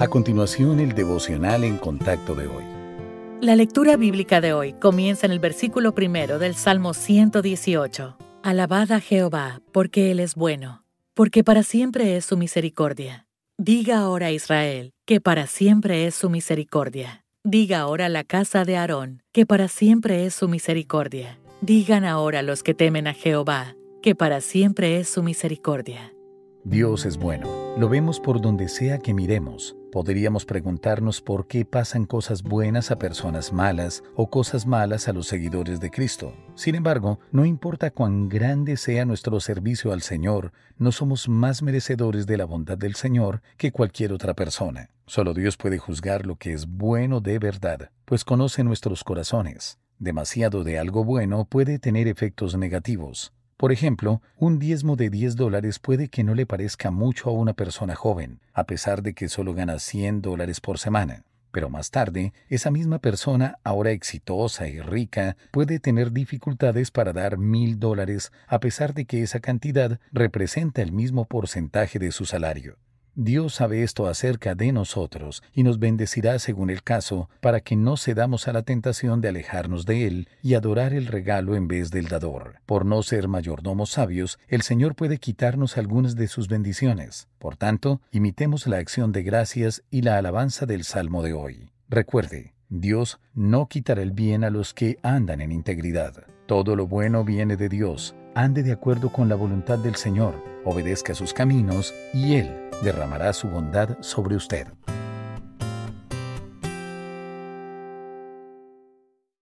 A continuación, el devocional en contacto de hoy. La lectura bíblica de hoy comienza en el versículo primero del Salmo 118. Alabad a Jehová, porque Él es bueno, porque para siempre es su misericordia. Diga ahora Israel, que para siempre es su misericordia. Diga ahora la casa de Aarón, que para siempre es su misericordia. Digan ahora los que temen a Jehová, que para siempre es su misericordia. Dios es bueno. Lo vemos por donde sea que miremos. Podríamos preguntarnos por qué pasan cosas buenas a personas malas o cosas malas a los seguidores de Cristo. Sin embargo, no importa cuán grande sea nuestro servicio al Señor, no somos más merecedores de la bondad del Señor que cualquier otra persona. Solo Dios puede juzgar lo que es bueno de verdad, pues conoce nuestros corazones. Demasiado de algo bueno puede tener efectos negativos. Por ejemplo, un diezmo de 10 dólares puede que no le parezca mucho a una persona joven, a pesar de que solo gana 100 dólares por semana. Pero más tarde, esa misma persona, ahora exitosa y rica, puede tener dificultades para dar mil dólares a pesar de que esa cantidad representa el mismo porcentaje de su salario. Dios sabe esto acerca de nosotros y nos bendecirá según el caso para que no cedamos a la tentación de alejarnos de Él y adorar el regalo en vez del dador. Por no ser mayordomos sabios, el Señor puede quitarnos algunas de sus bendiciones. Por tanto, imitemos la acción de gracias y la alabanza del Salmo de hoy. Recuerde, Dios no quitará el bien a los que andan en integridad. Todo lo bueno viene de Dios. Ande de acuerdo con la voluntad del Señor, obedezca sus caminos y Él derramará su bondad sobre usted.